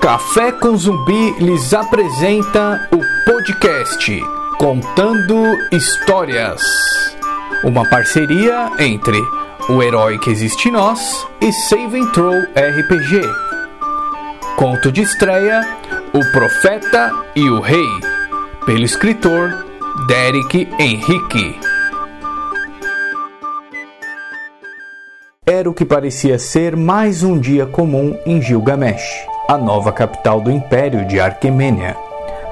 Café com Zumbi lhes apresenta o podcast Contando Histórias. Uma parceria entre O Herói que Existe Nós e Save and Throw RPG. Conto de estreia O Profeta e o Rei, pelo escritor Derek Henrique. Era o que parecia ser mais um dia comum em Gilgamesh, a nova capital do Império de Arquemênia.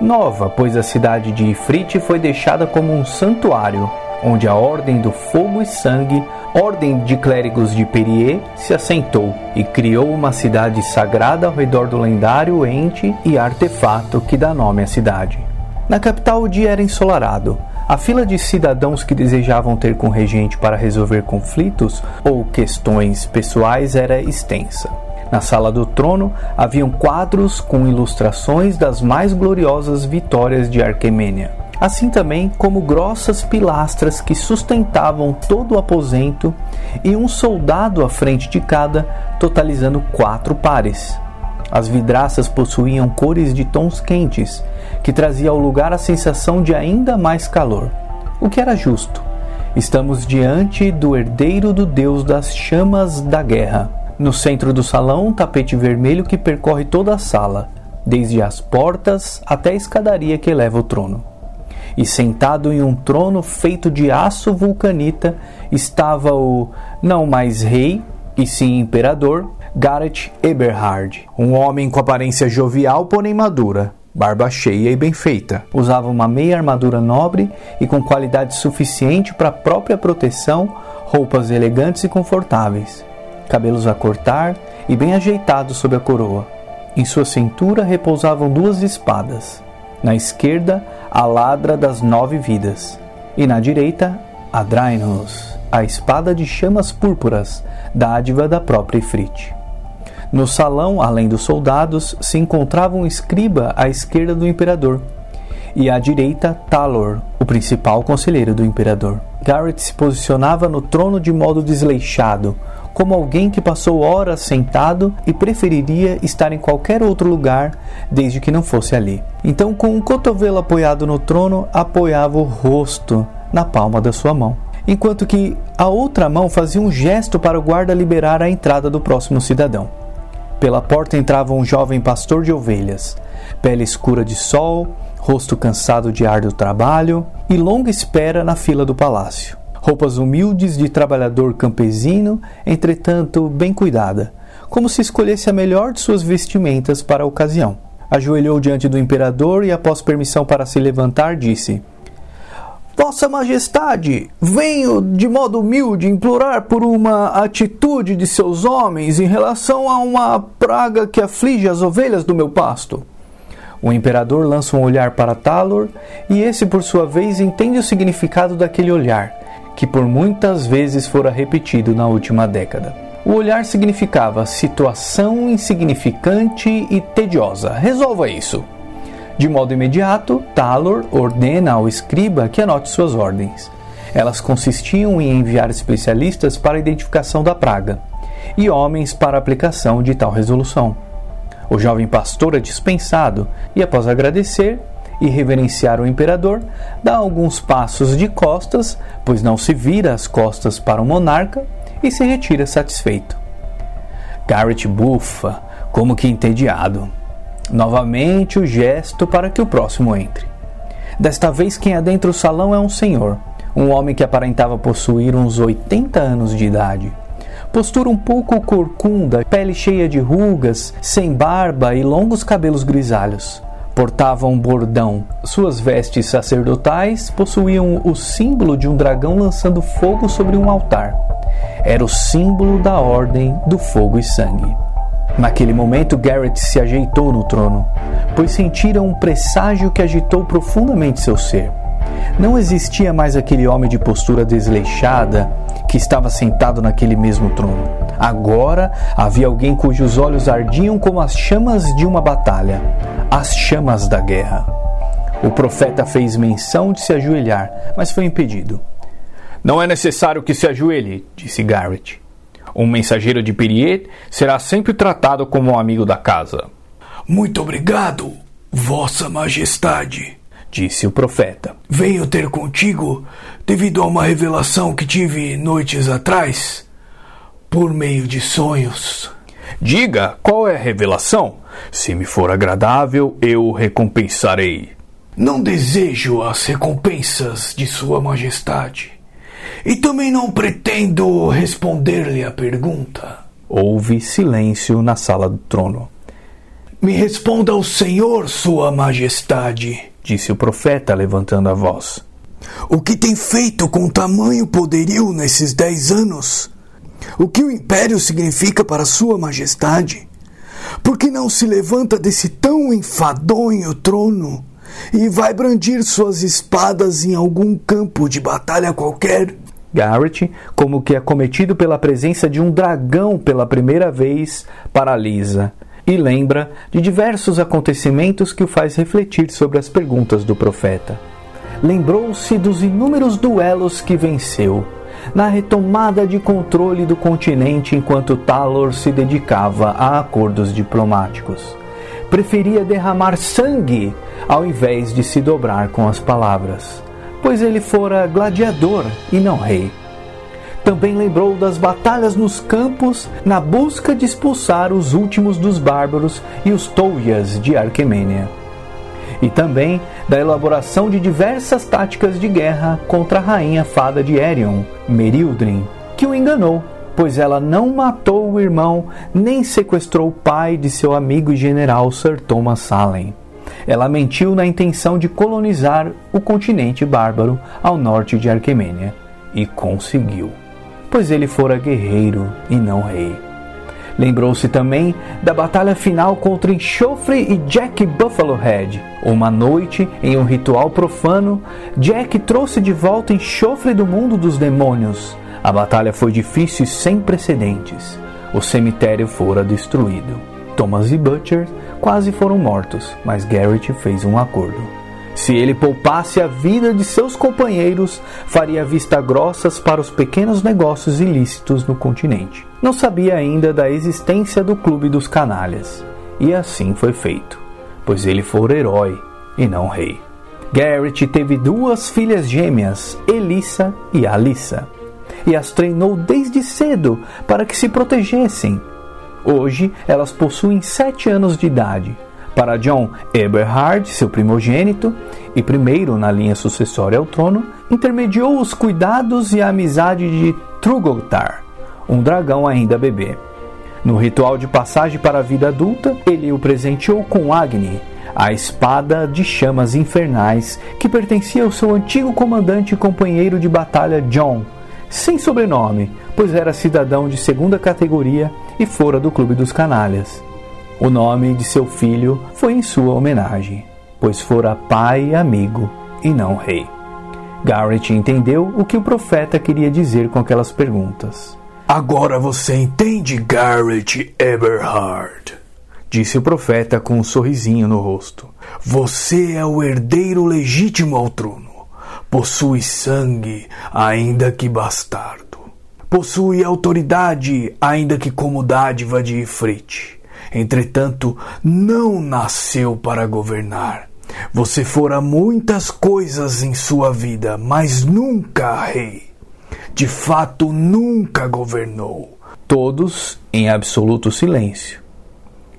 Nova, pois a cidade de Ifrit foi deixada como um santuário, onde a Ordem do Fogo e Sangue, Ordem de Clérigos de Perie, se assentou e criou uma cidade sagrada ao redor do lendário ente e artefato que dá nome à cidade. Na capital o dia era ensolarado. A fila de cidadãos que desejavam ter com o regente para resolver conflitos ou questões pessoais era extensa. Na sala do trono haviam quadros com ilustrações das mais gloriosas vitórias de Arquemênia, assim também como grossas pilastras que sustentavam todo o aposento e um soldado à frente de cada, totalizando quatro pares. As vidraças possuíam cores de tons quentes, que trazia ao lugar a sensação de ainda mais calor, o que era justo. Estamos diante do herdeiro do deus das chamas da guerra. No centro do salão, um tapete vermelho que percorre toda a sala, desde as portas até a escadaria que leva ao trono. E sentado em um trono feito de aço vulcanita estava o não mais rei, e sim imperador, Gareth Eberhard, um homem com aparência jovial, porém madura, barba cheia e bem feita. Usava uma meia armadura nobre e com qualidade suficiente para própria proteção, roupas elegantes e confortáveis, cabelos a cortar e bem ajeitados sob a coroa. Em sua cintura repousavam duas espadas. Na esquerda, a ladra das nove vidas, e na direita, a Drainos, a espada de chamas púrpuras, dádiva da própria Ifrit. No salão, além dos soldados, se encontrava um escriba à esquerda do imperador e à direita Talor, o principal conselheiro do imperador. Garrett se posicionava no trono de modo desleixado, como alguém que passou horas sentado e preferiria estar em qualquer outro lugar desde que não fosse ali. Então, com um cotovelo apoiado no trono, apoiava o rosto na palma da sua mão, enquanto que a outra mão fazia um gesto para o guarda liberar a entrada do próximo cidadão. Pela porta entrava um jovem pastor de ovelhas, pele escura de sol, rosto cansado de árduo trabalho e longa espera na fila do palácio. Roupas humildes de trabalhador campesino, entretanto bem cuidada, como se escolhesse a melhor de suas vestimentas para a ocasião. Ajoelhou diante do imperador e, após permissão para se levantar, disse: Vossa Majestade, venho de modo humilde implorar por uma atitude de seus homens em relação a uma praga que aflige as ovelhas do meu pasto. O imperador lança um olhar para Talor e esse, por sua vez, entende o significado daquele olhar, que por muitas vezes fora repetido na última década. O olhar significava situação insignificante e tediosa. Resolva isso. De modo imediato, Talor ordena ao escriba que anote suas ordens. Elas consistiam em enviar especialistas para a identificação da praga e homens para a aplicação de tal resolução. O jovem pastor é dispensado e, após agradecer e reverenciar o imperador, dá alguns passos de costas, pois não se vira as costas para o monarca, e se retira satisfeito. Garrett bufa, como que entediado. Novamente o gesto para que o próximo entre. Desta vez quem adentra o salão é um senhor, um homem que aparentava possuir uns 80 anos de idade. Postura um pouco corcunda, pele cheia de rugas, sem barba e longos cabelos grisalhos. Portava um bordão. Suas vestes sacerdotais possuíam o símbolo de um dragão lançando fogo sobre um altar. Era o símbolo da ordem do fogo e sangue. Naquele momento, Garrett se ajeitou no trono, pois sentira um presságio que agitou profundamente seu ser. Não existia mais aquele homem de postura desleixada que estava sentado naquele mesmo trono. Agora havia alguém cujos olhos ardiam como as chamas de uma batalha as chamas da guerra. O profeta fez menção de se ajoelhar, mas foi impedido. Não é necessário que se ajoelhe, disse Garrett. Um mensageiro de Perier será sempre tratado como um amigo da casa. Muito obrigado, Vossa Majestade, disse o profeta. Venho ter contigo devido a uma revelação que tive noites atrás, por meio de sonhos. Diga qual é a revelação. Se me for agradável, eu o recompensarei. Não desejo as recompensas de Sua Majestade. E também não pretendo responder-lhe a pergunta. Houve silêncio na sala do trono. Me responda o Senhor, Sua Majestade, disse o profeta, levantando a voz. O que tem feito com tamanho poderio nesses dez anos? O que o império significa para Sua Majestade? Por que não se levanta desse tão enfadonho trono e vai brandir suas espadas em algum campo de batalha qualquer? Garrett, como que acometido pela presença de um dragão pela primeira vez, paralisa e lembra de diversos acontecimentos que o faz refletir sobre as perguntas do profeta. Lembrou-se dos inúmeros duelos que venceu, na retomada de controle do continente enquanto Talor se dedicava a acordos diplomáticos. Preferia derramar sangue ao invés de se dobrar com as palavras, pois ele fora gladiador e não rei. Também lembrou das batalhas nos campos na busca de expulsar os últimos dos bárbaros e os Touias de Arquemênia. E também da elaboração de diversas táticas de guerra contra a rainha fada de Erion, Merildrin, que o enganou, pois ela não matou o irmão nem sequestrou o pai de seu amigo e general Sir Thomas Salem. Ela mentiu na intenção de colonizar o continente bárbaro ao norte de Arquemênia e conseguiu pois ele fora guerreiro e não rei. Lembrou-se também da batalha final contra Enxofre e Jack Buffalo Head. Uma noite, em um ritual profano, Jack trouxe de volta Enxofre do mundo dos demônios. A batalha foi difícil e sem precedentes. O cemitério fora destruído. Thomas e Butcher quase foram mortos, mas Garrett fez um acordo. Se ele poupasse a vida de seus companheiros, faria vista grossas para os pequenos negócios ilícitos no continente. Não sabia ainda da existência do Clube dos Canalhas. E assim foi feito, pois ele fora herói e não rei. Garrett teve duas filhas gêmeas, Elissa e Alissa, e as treinou desde cedo para que se protegessem. Hoje elas possuem sete anos de idade para John Eberhard, seu primogênito e primeiro na linha sucessória ao trono, intermediou os cuidados e a amizade de Trugotar, um dragão ainda bebê. No ritual de passagem para a vida adulta, ele o presenteou com Agni, a espada de chamas infernais que pertencia ao seu antigo comandante e companheiro de batalha John, sem sobrenome, pois era cidadão de segunda categoria e fora do Clube dos Canalhas. O nome de seu filho foi em sua homenagem, pois fora pai e amigo e não rei. Garrett entendeu o que o profeta queria dizer com aquelas perguntas. Agora você entende, Garrett Eberhard, disse o profeta com um sorrisinho no rosto. Você é o herdeiro legítimo ao trono. Possui sangue, ainda que bastardo. Possui autoridade, ainda que como dádiva de Ifrit. Entretanto, não nasceu para governar. Você fora muitas coisas em sua vida, mas nunca rei. De fato, nunca governou. Todos em absoluto silêncio.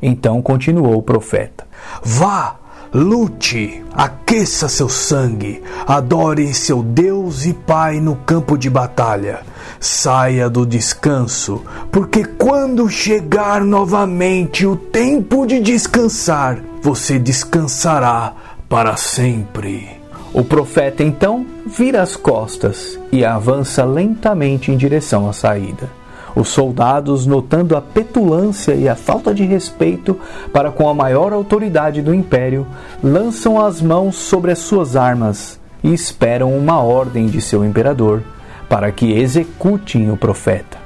Então continuou o profeta: Vá, Lute, aqueça seu sangue, adore seu Deus e Pai no campo de batalha. Saia do descanso, porque quando chegar novamente o tempo de descansar, você descansará para sempre. O profeta então vira as costas e avança lentamente em direção à saída. Os soldados, notando a petulância e a falta de respeito para com a maior autoridade do império, lançam as mãos sobre as suas armas e esperam uma ordem de seu imperador para que executem o profeta.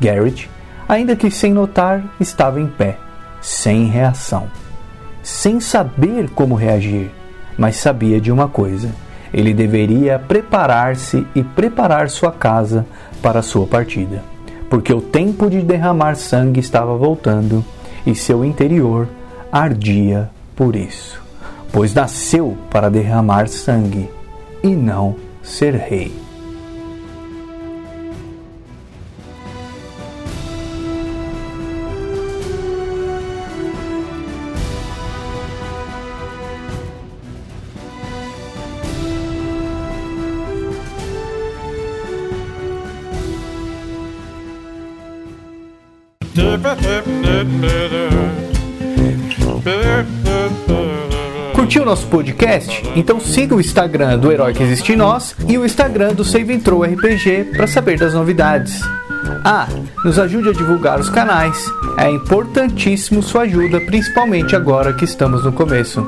Garrett, ainda que sem notar, estava em pé, sem reação, sem saber como reagir, mas sabia de uma coisa: ele deveria preparar-se e preparar sua casa para a sua partida porque o tempo de derramar sangue estava voltando e seu interior ardia por isso, pois nasceu para derramar sangue e não ser rei. Curtiu nosso podcast? Então siga o Instagram do Herói que Existe em Nós e o Instagram do Save Intro RPG para saber das novidades. Ah, nos ajude a divulgar os canais. É importantíssimo sua ajuda, principalmente agora que estamos no começo.